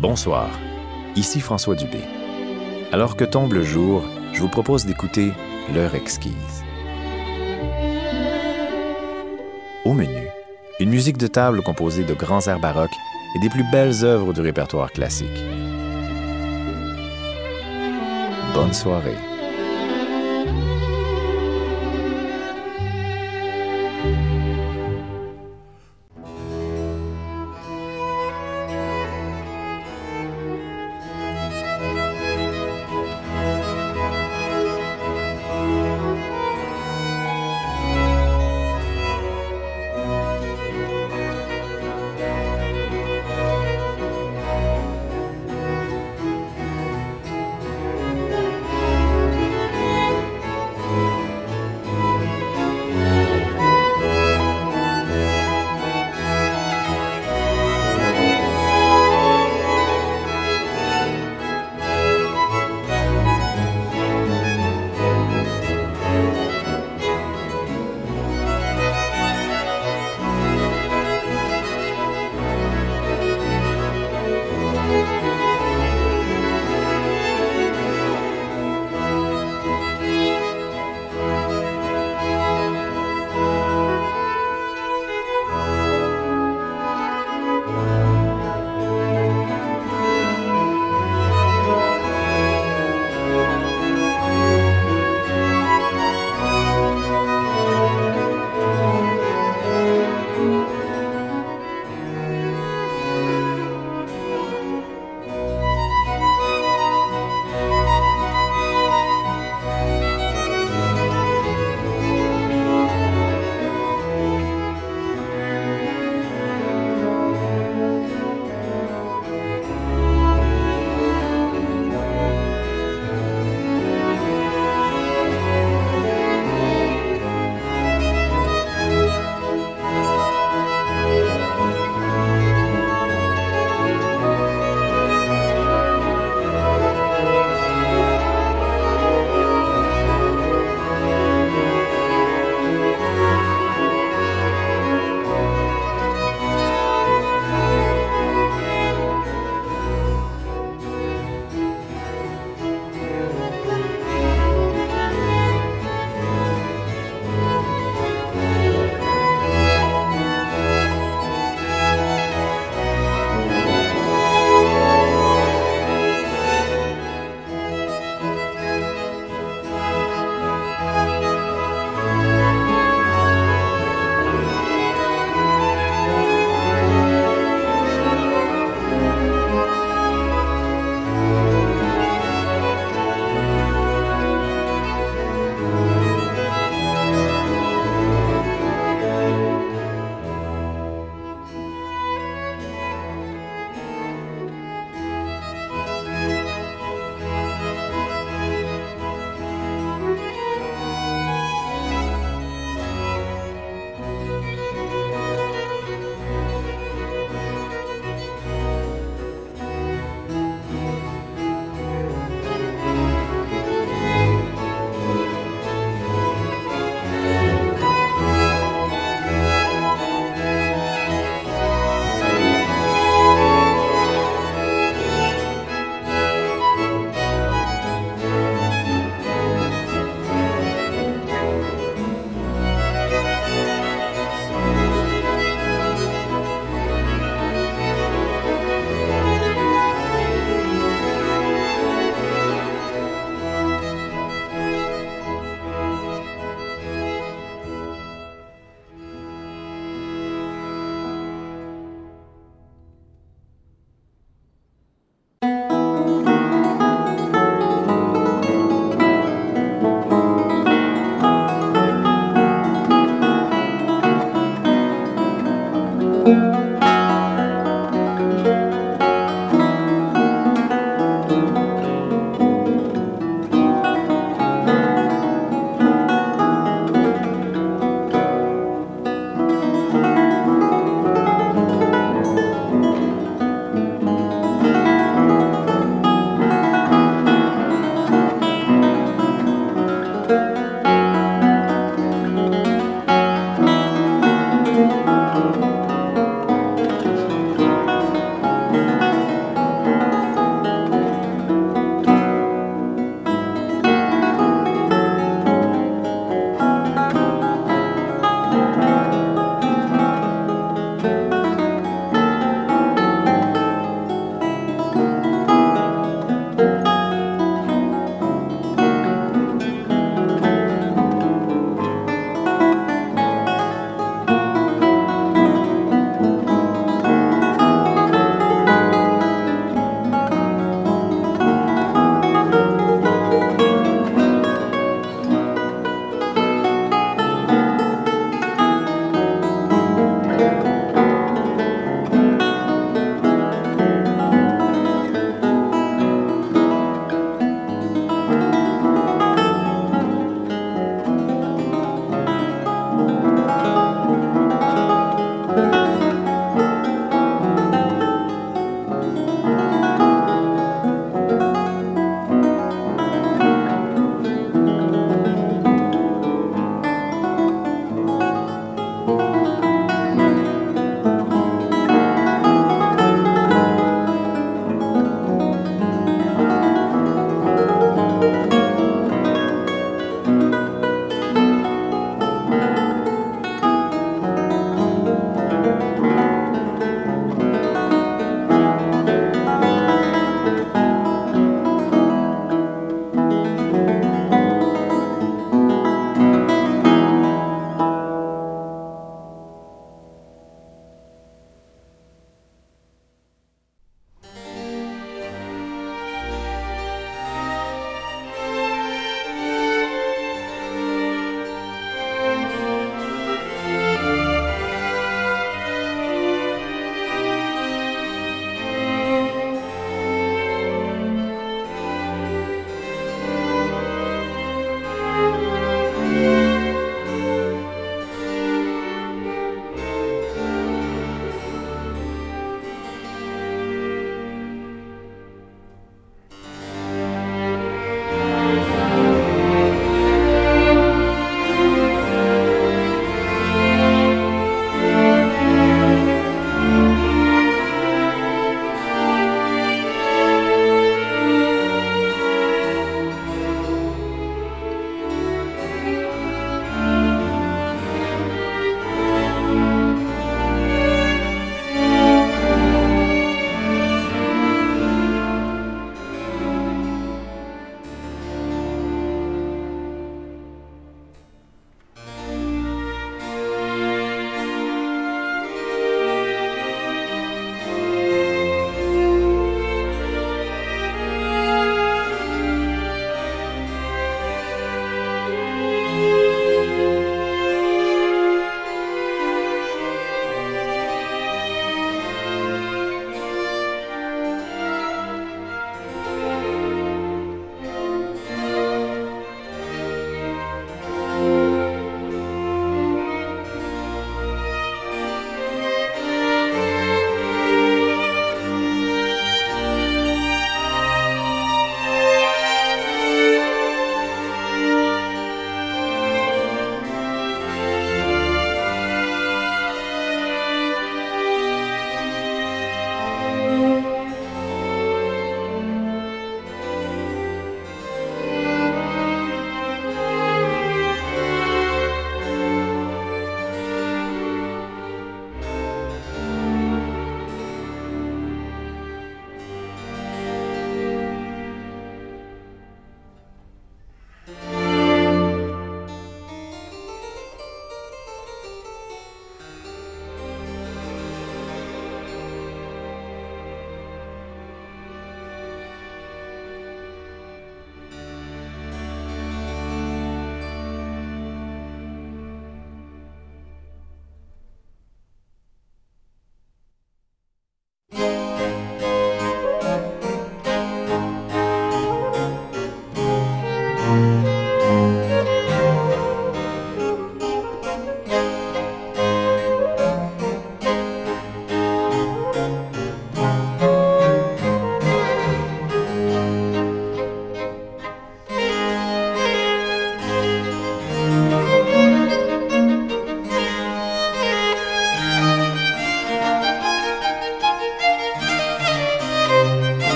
Bonsoir, ici François Dubé. Alors que tombe le jour, je vous propose d'écouter L'heure exquise. Au menu, une musique de table composée de grands airs baroques et des plus belles œuvres du répertoire classique. Bonne soirée.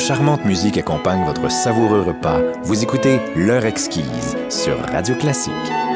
Charmante musique accompagne votre savoureux repas. Vous écoutez L'heure exquise sur Radio Classique.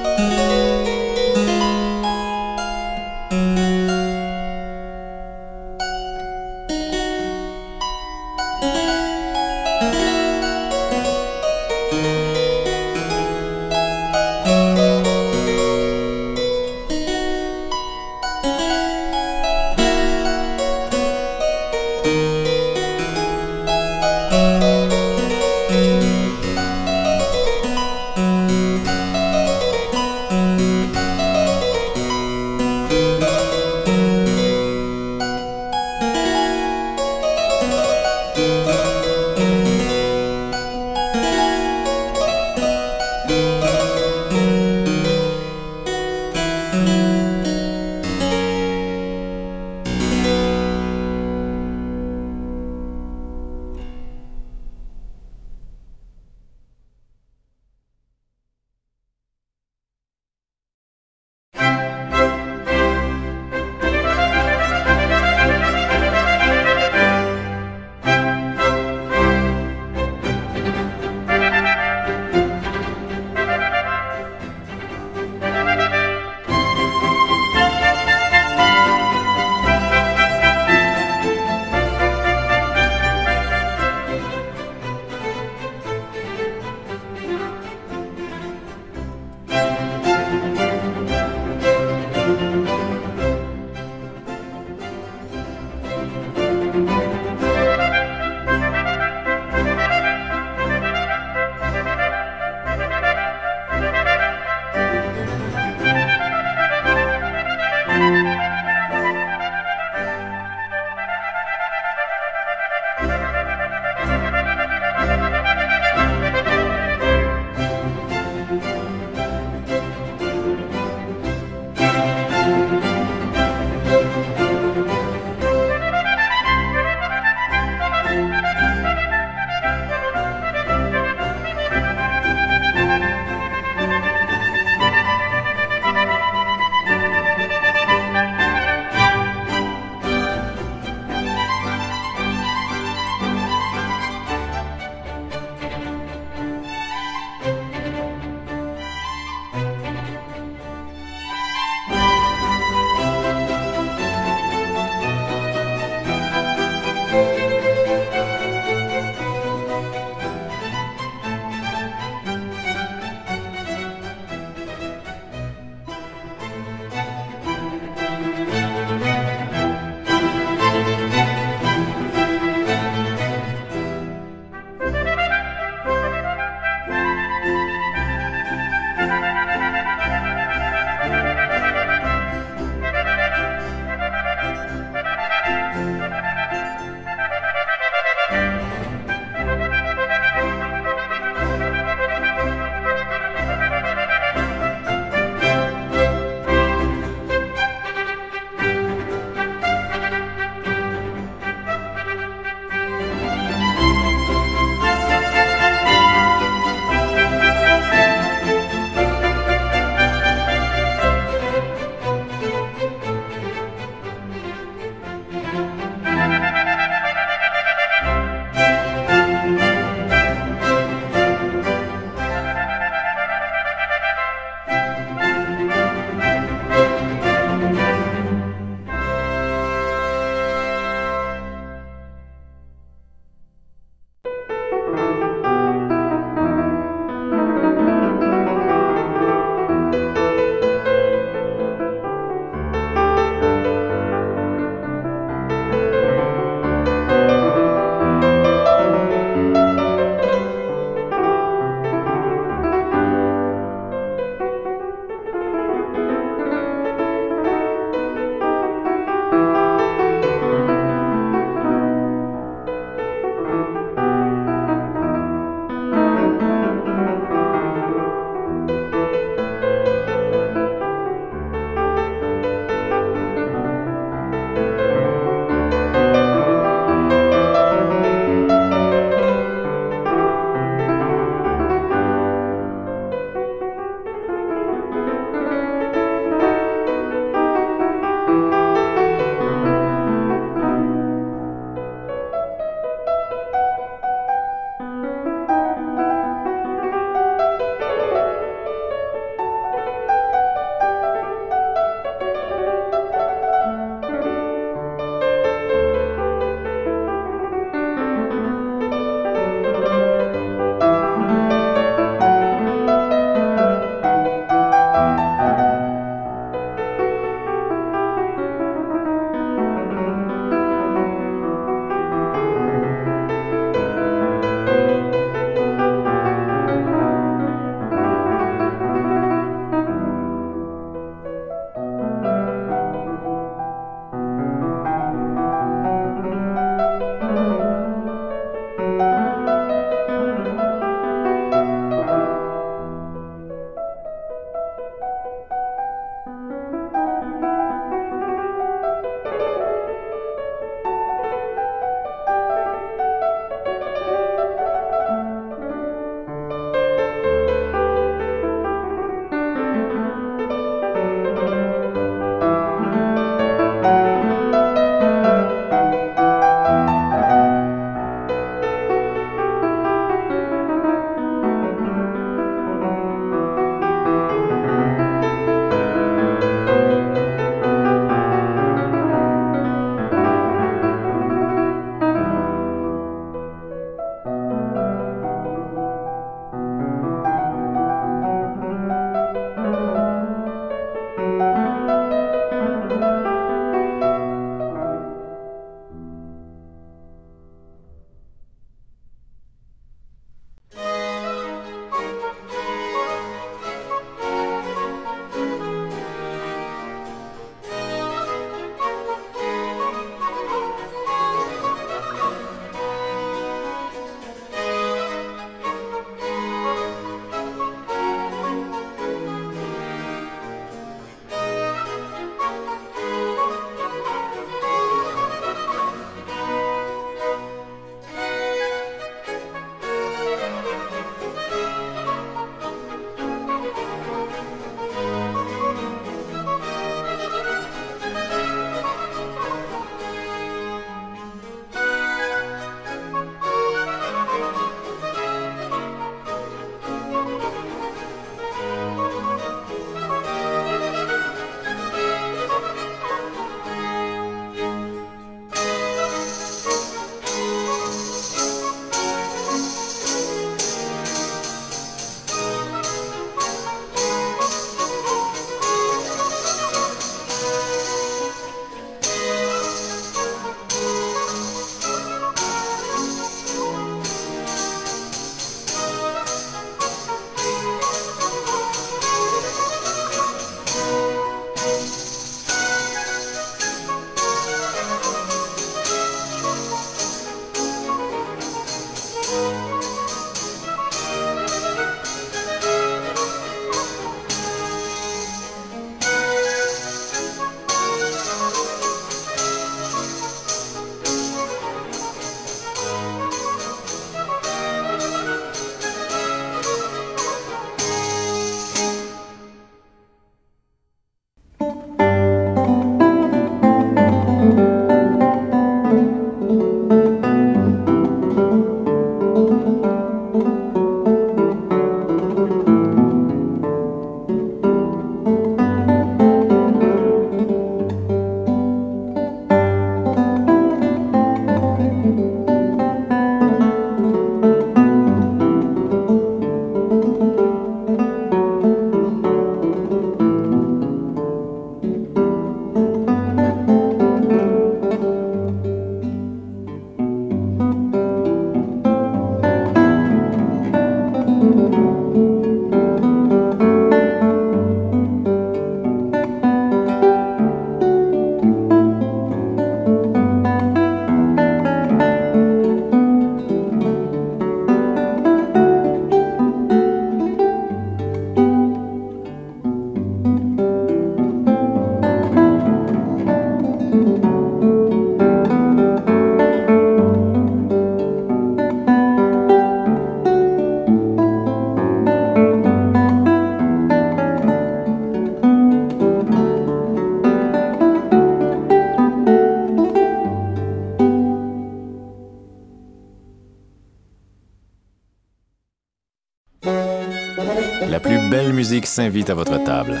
À votre table.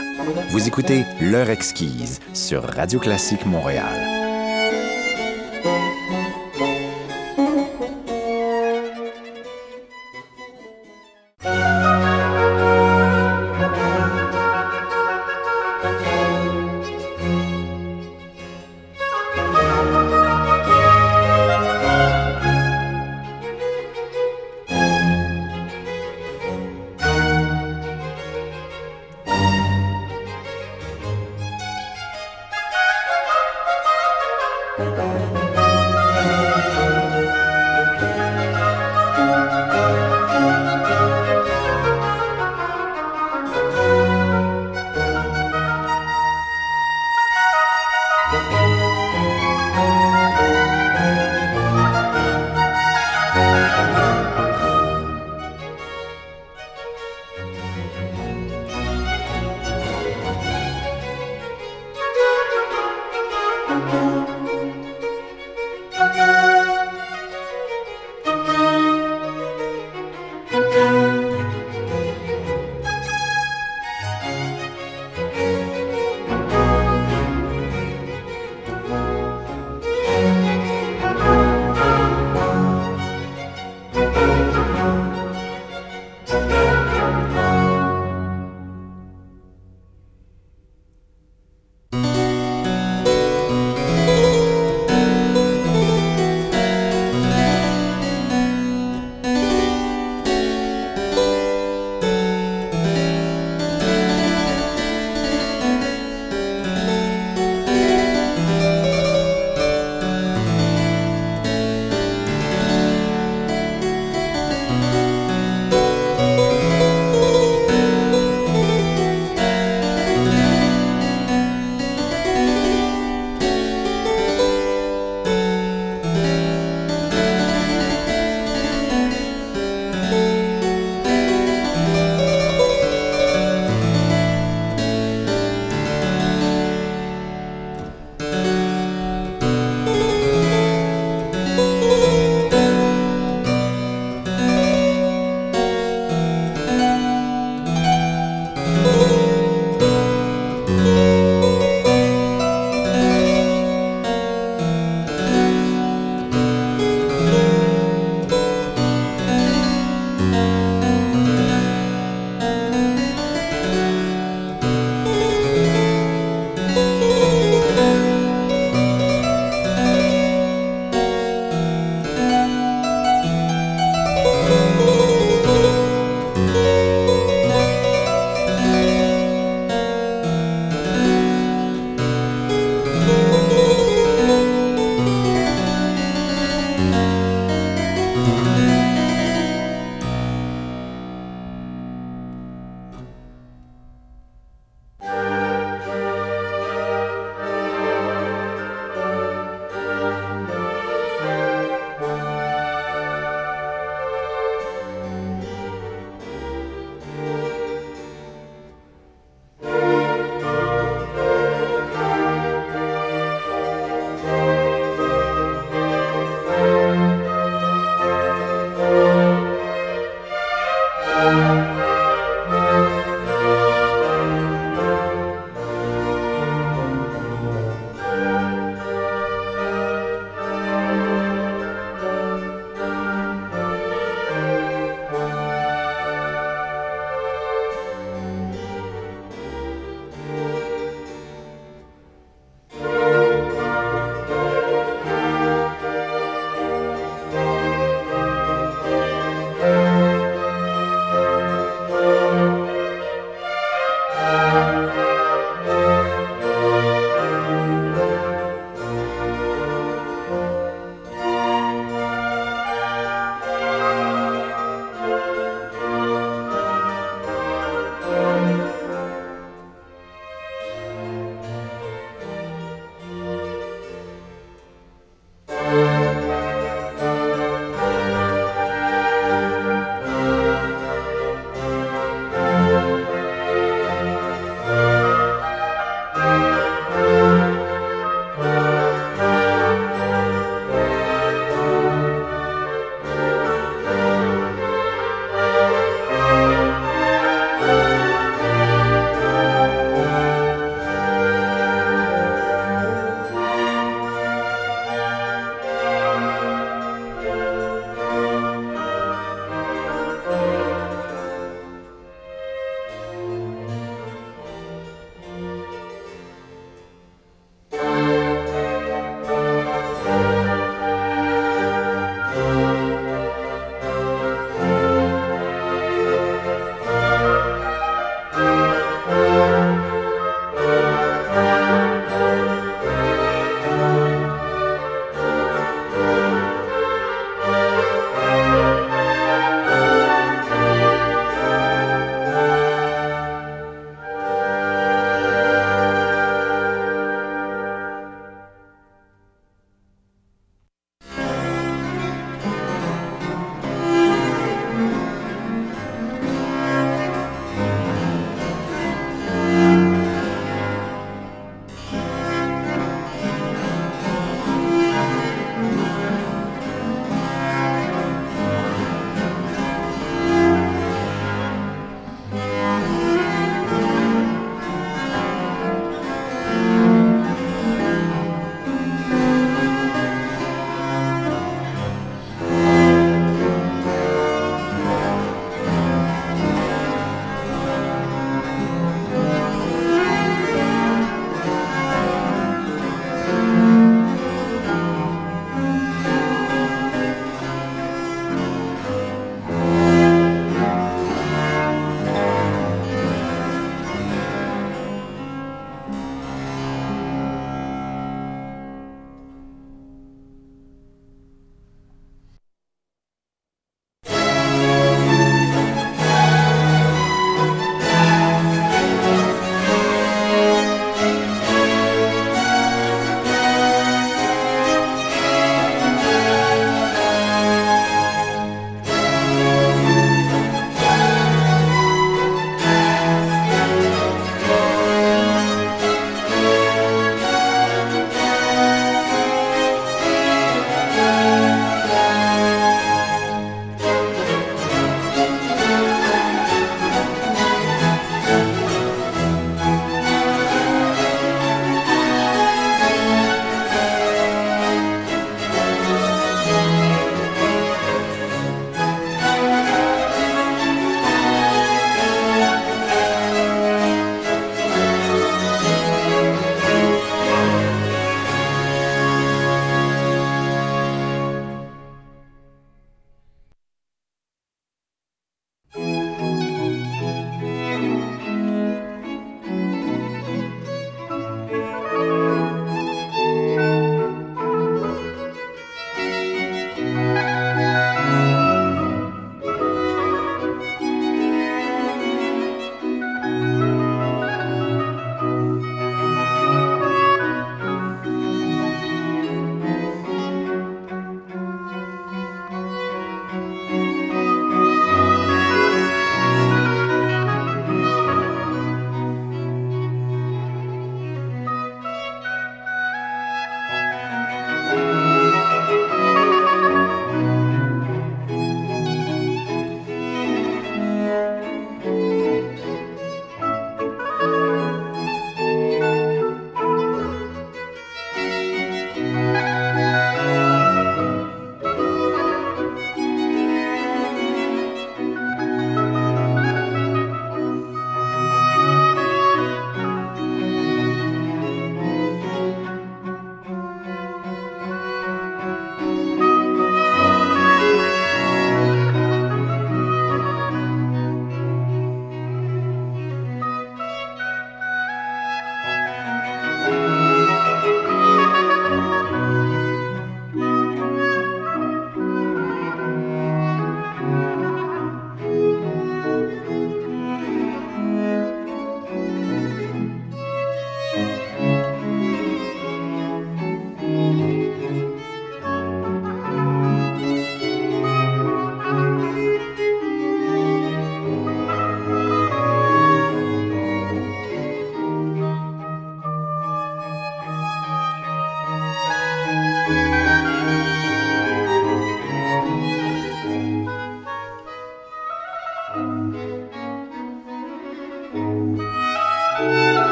Vous écoutez L'heure exquise sur Radio Classique Montréal.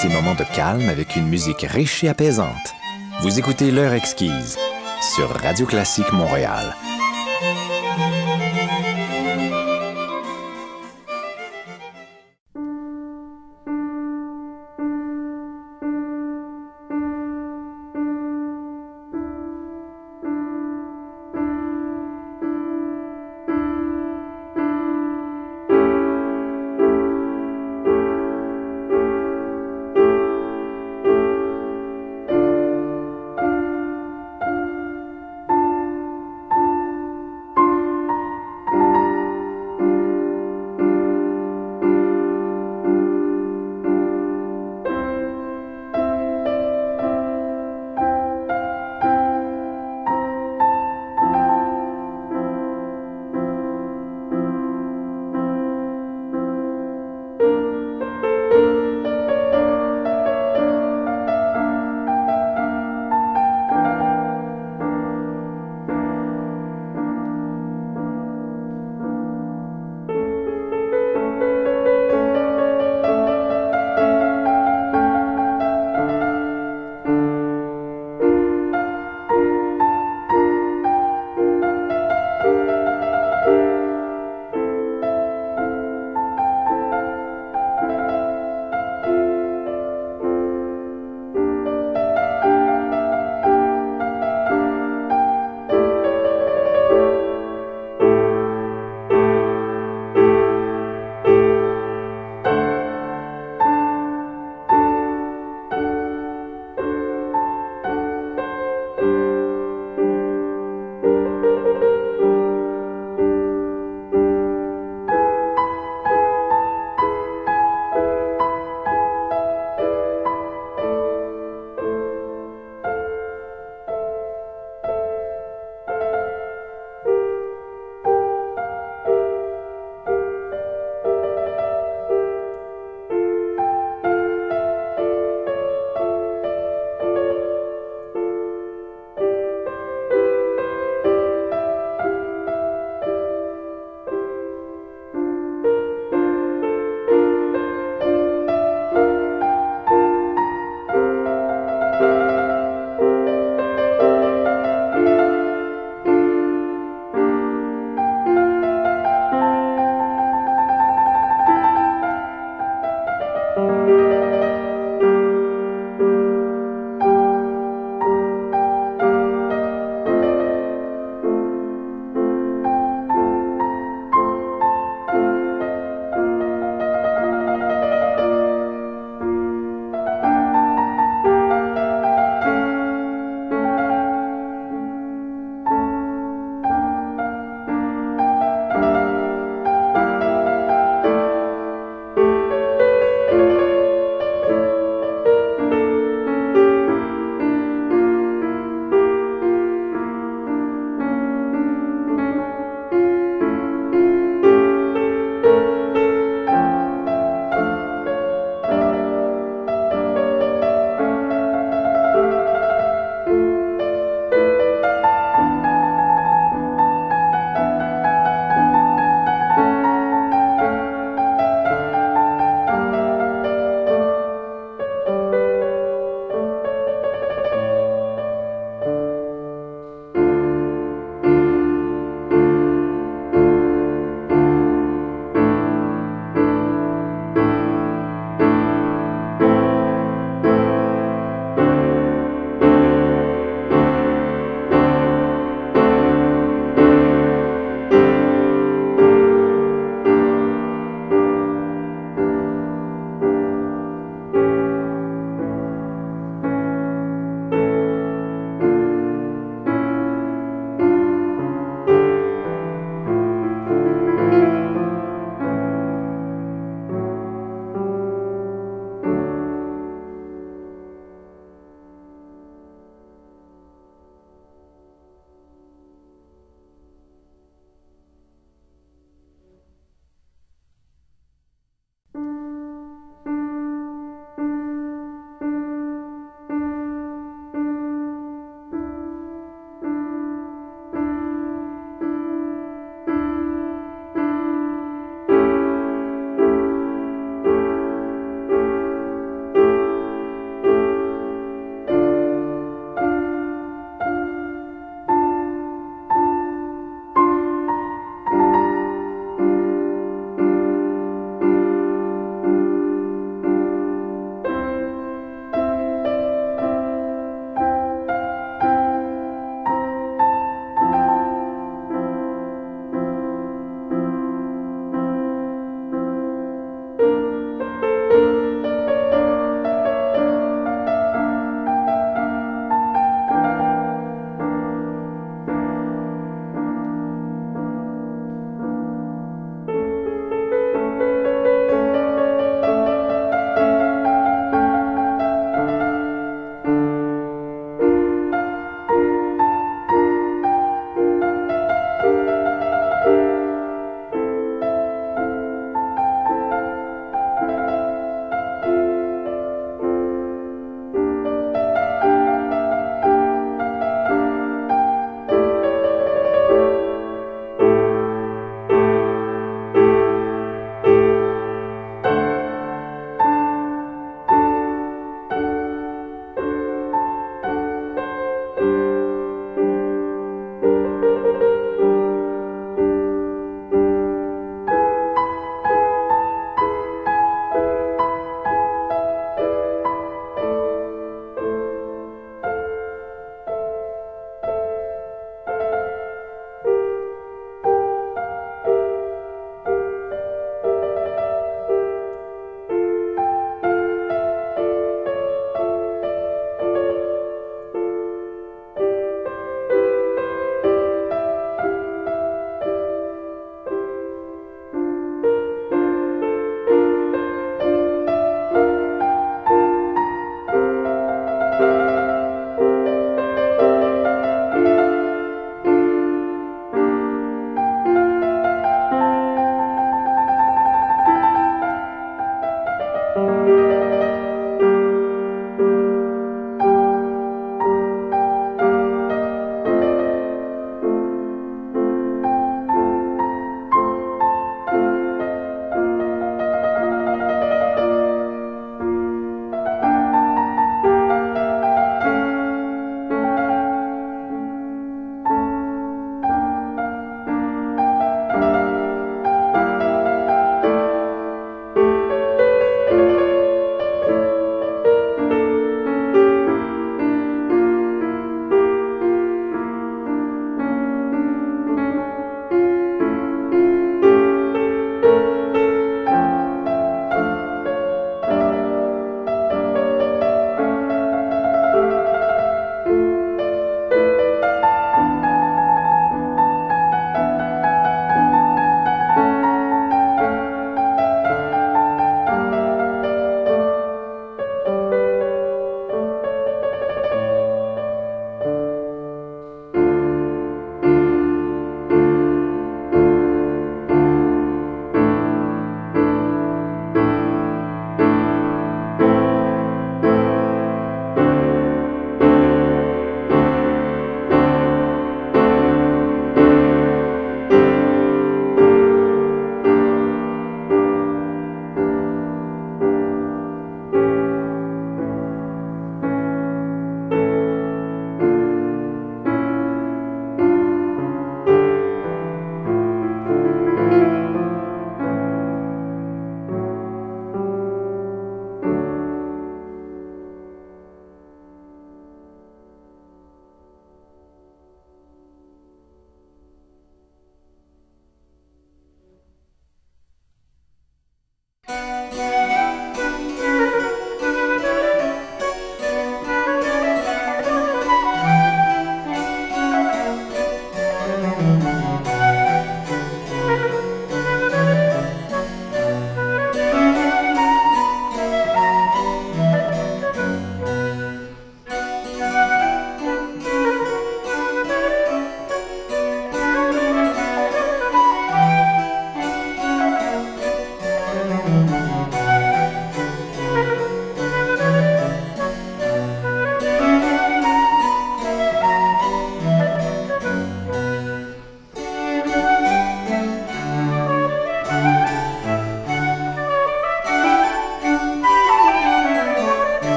Ces moments de calme avec une musique riche et apaisante. Vous écoutez L'heure exquise sur Radio Classique Montréal.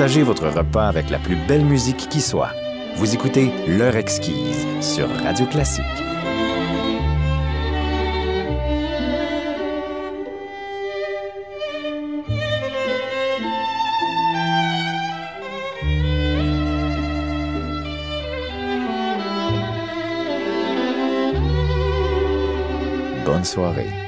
Partagez votre repas avec la plus belle musique qui soit. Vous écoutez L'heure exquise sur Radio Classique. Bonne soirée.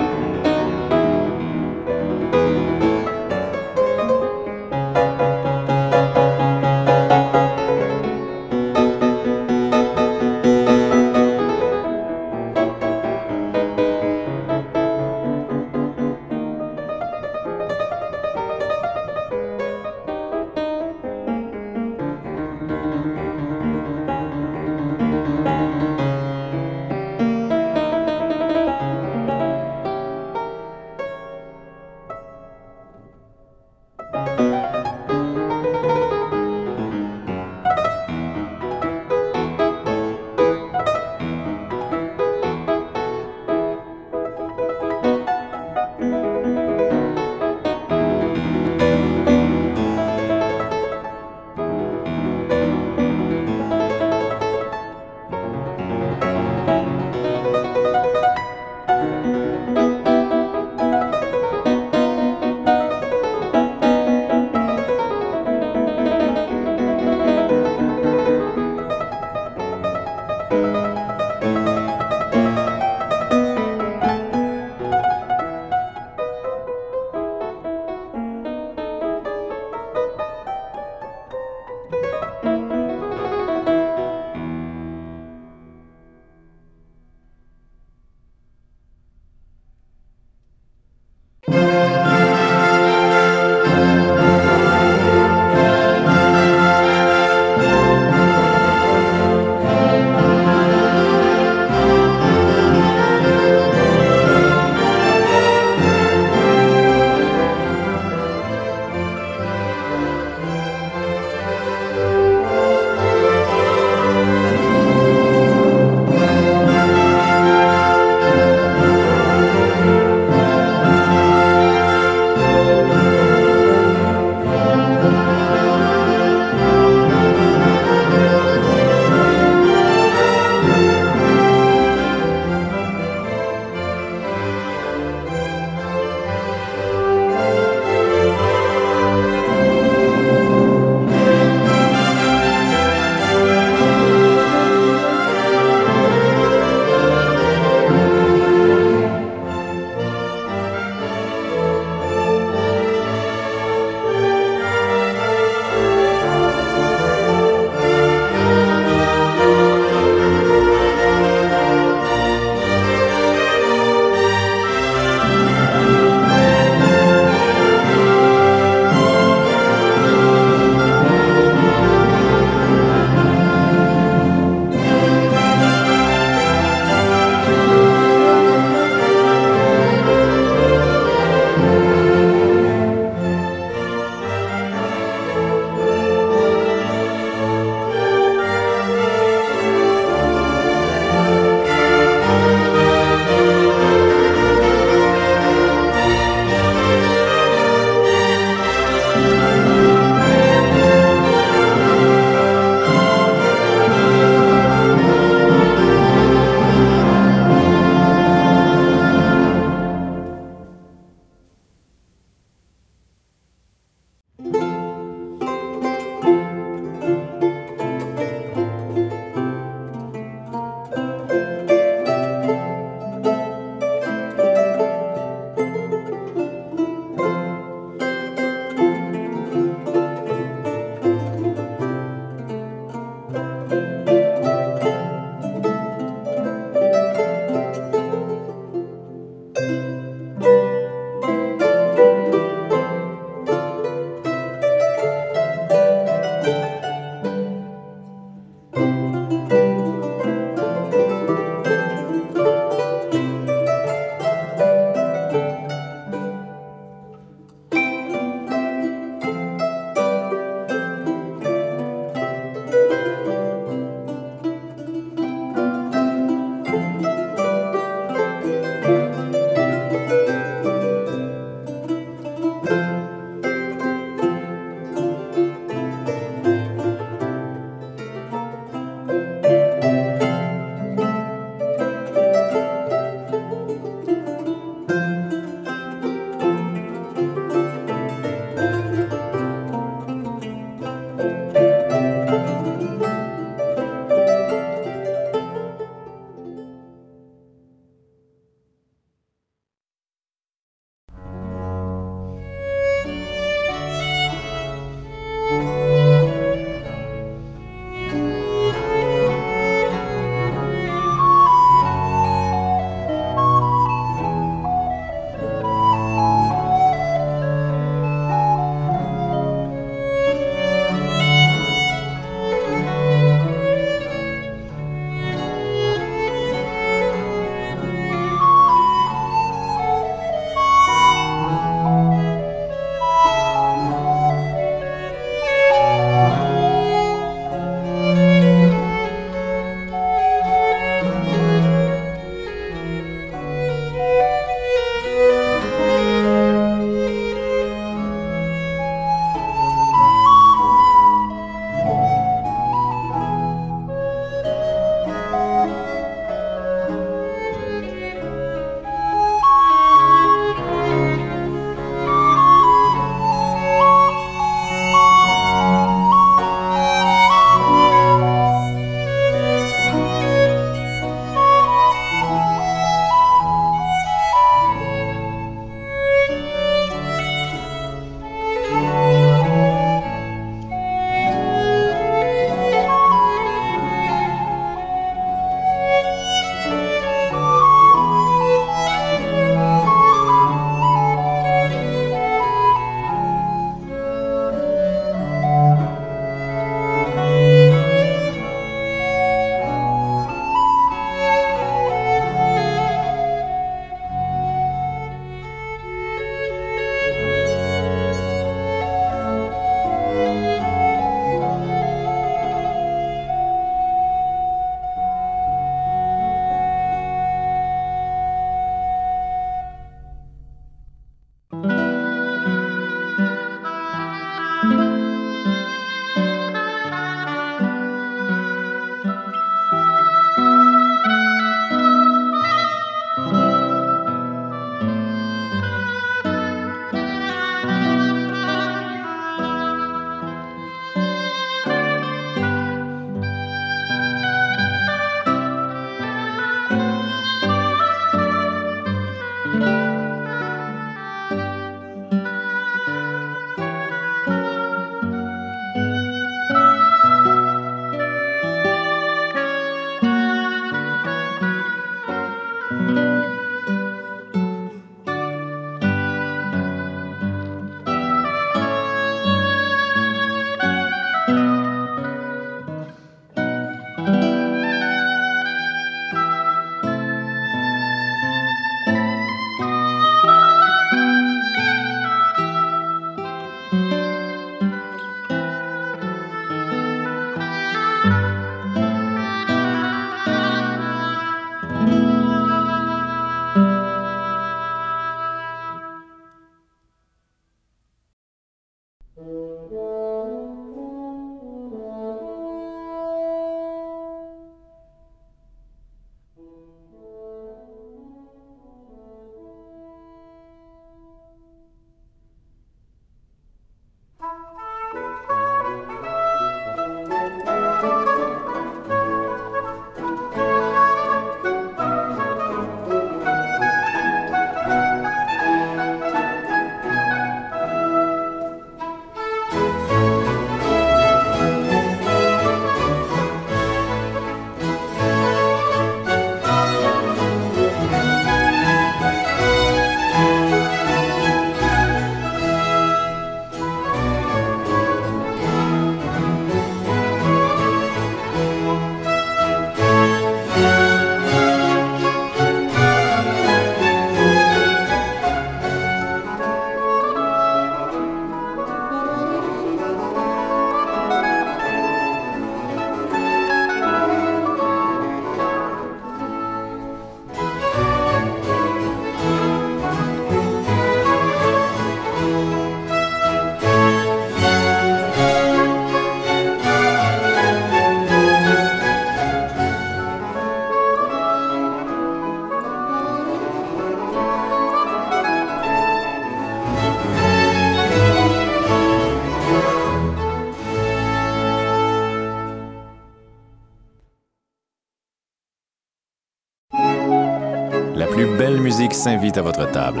S'invite à votre table.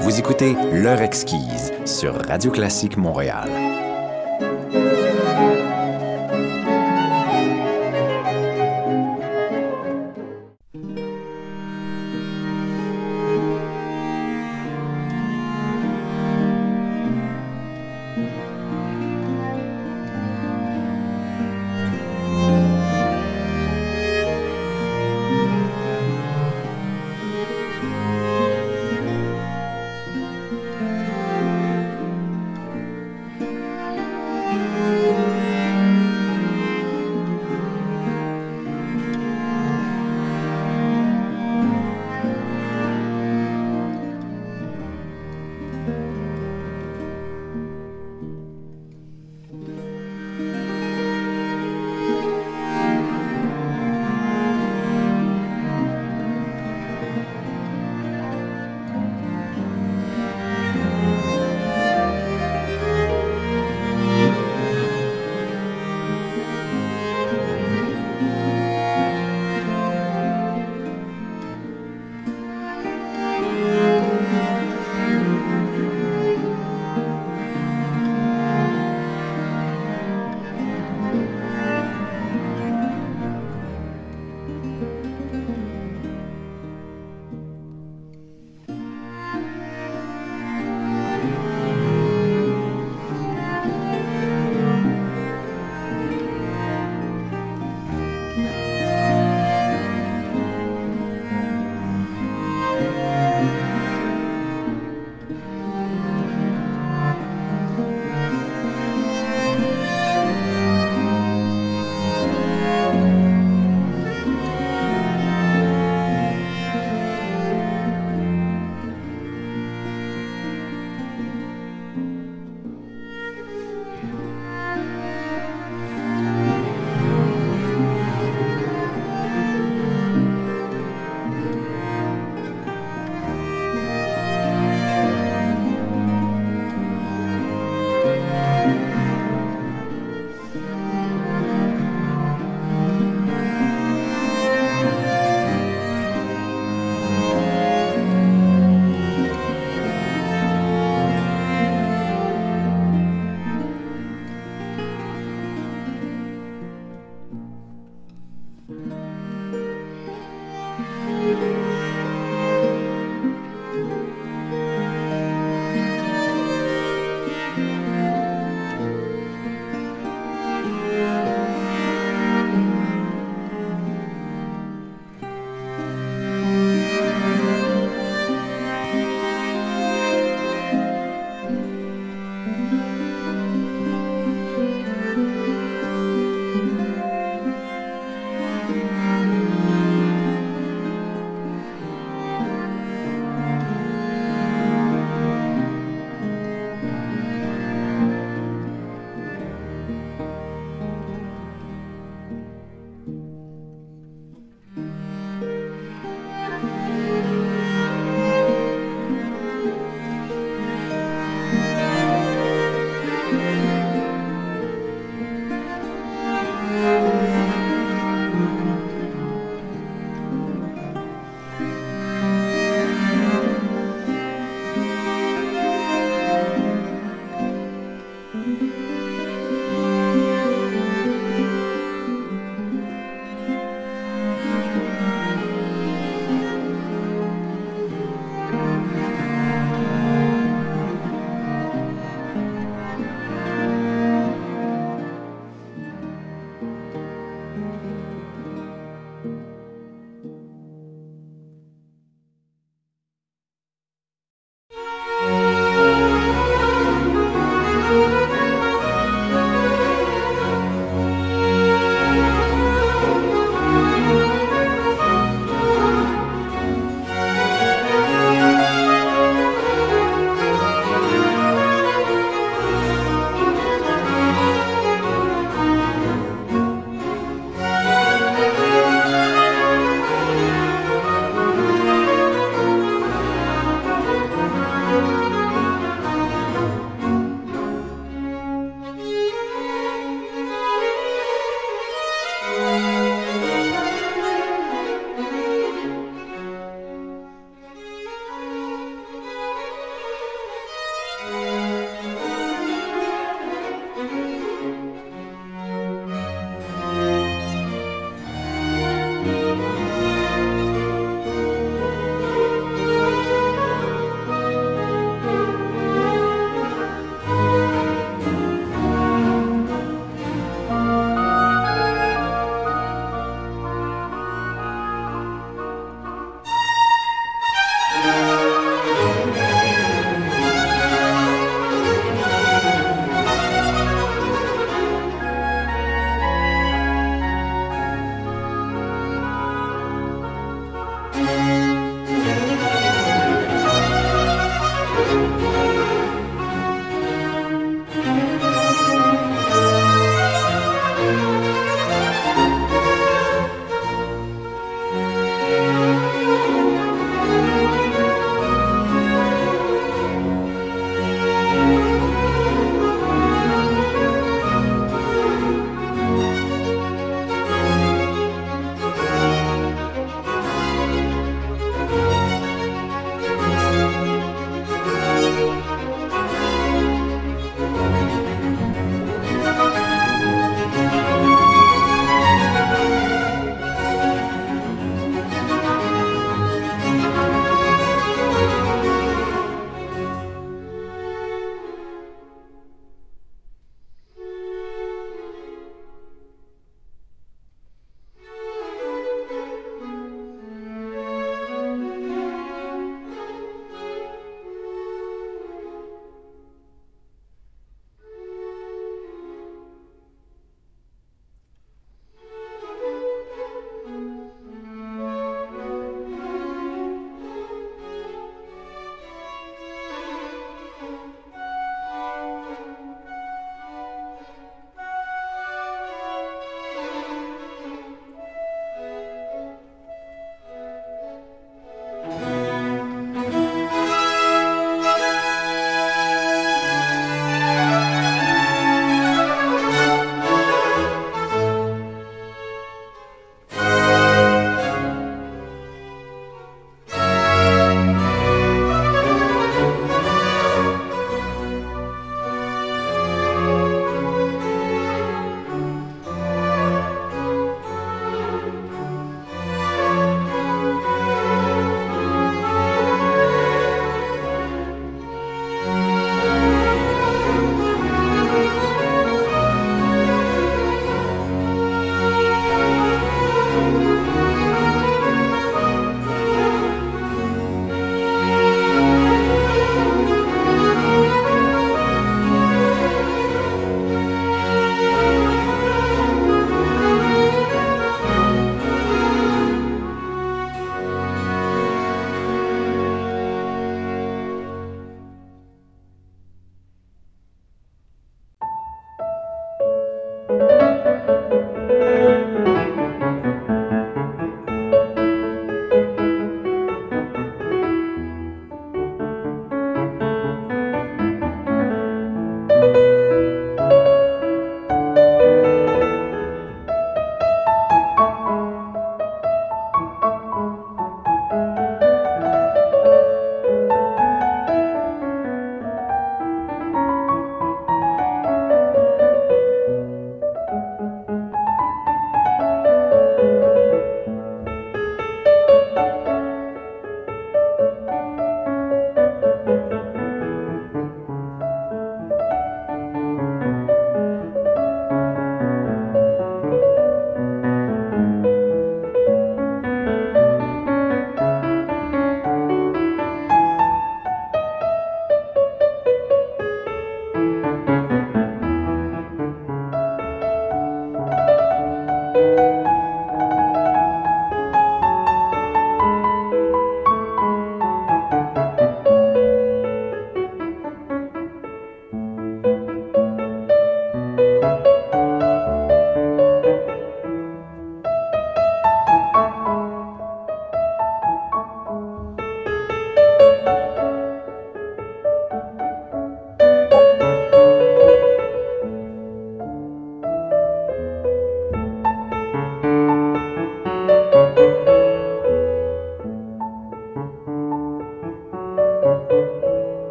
Vous écoutez L'heure exquise sur Radio Classique Montréal.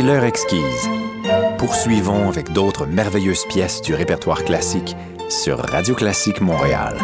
Écoutez L'heure exquise. Poursuivons avec d'autres merveilleuses pièces du répertoire classique sur Radio Classique Montréal.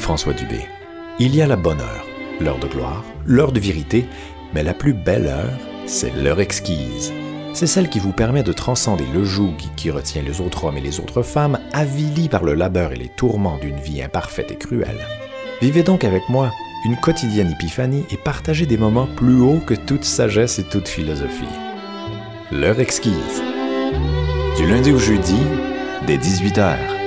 François Dubé. Il y a la bonne heure, l'heure de gloire, l'heure de vérité, mais la plus belle heure, c'est l'heure exquise. C'est celle qui vous permet de transcender le joug qui retient les autres hommes et les autres femmes, avilis par le labeur et les tourments d'une vie imparfaite et cruelle. Vivez donc avec moi une quotidienne épiphanie et partagez des moments plus hauts que toute sagesse et toute philosophie. L'heure exquise. Du lundi au jeudi, dès 18h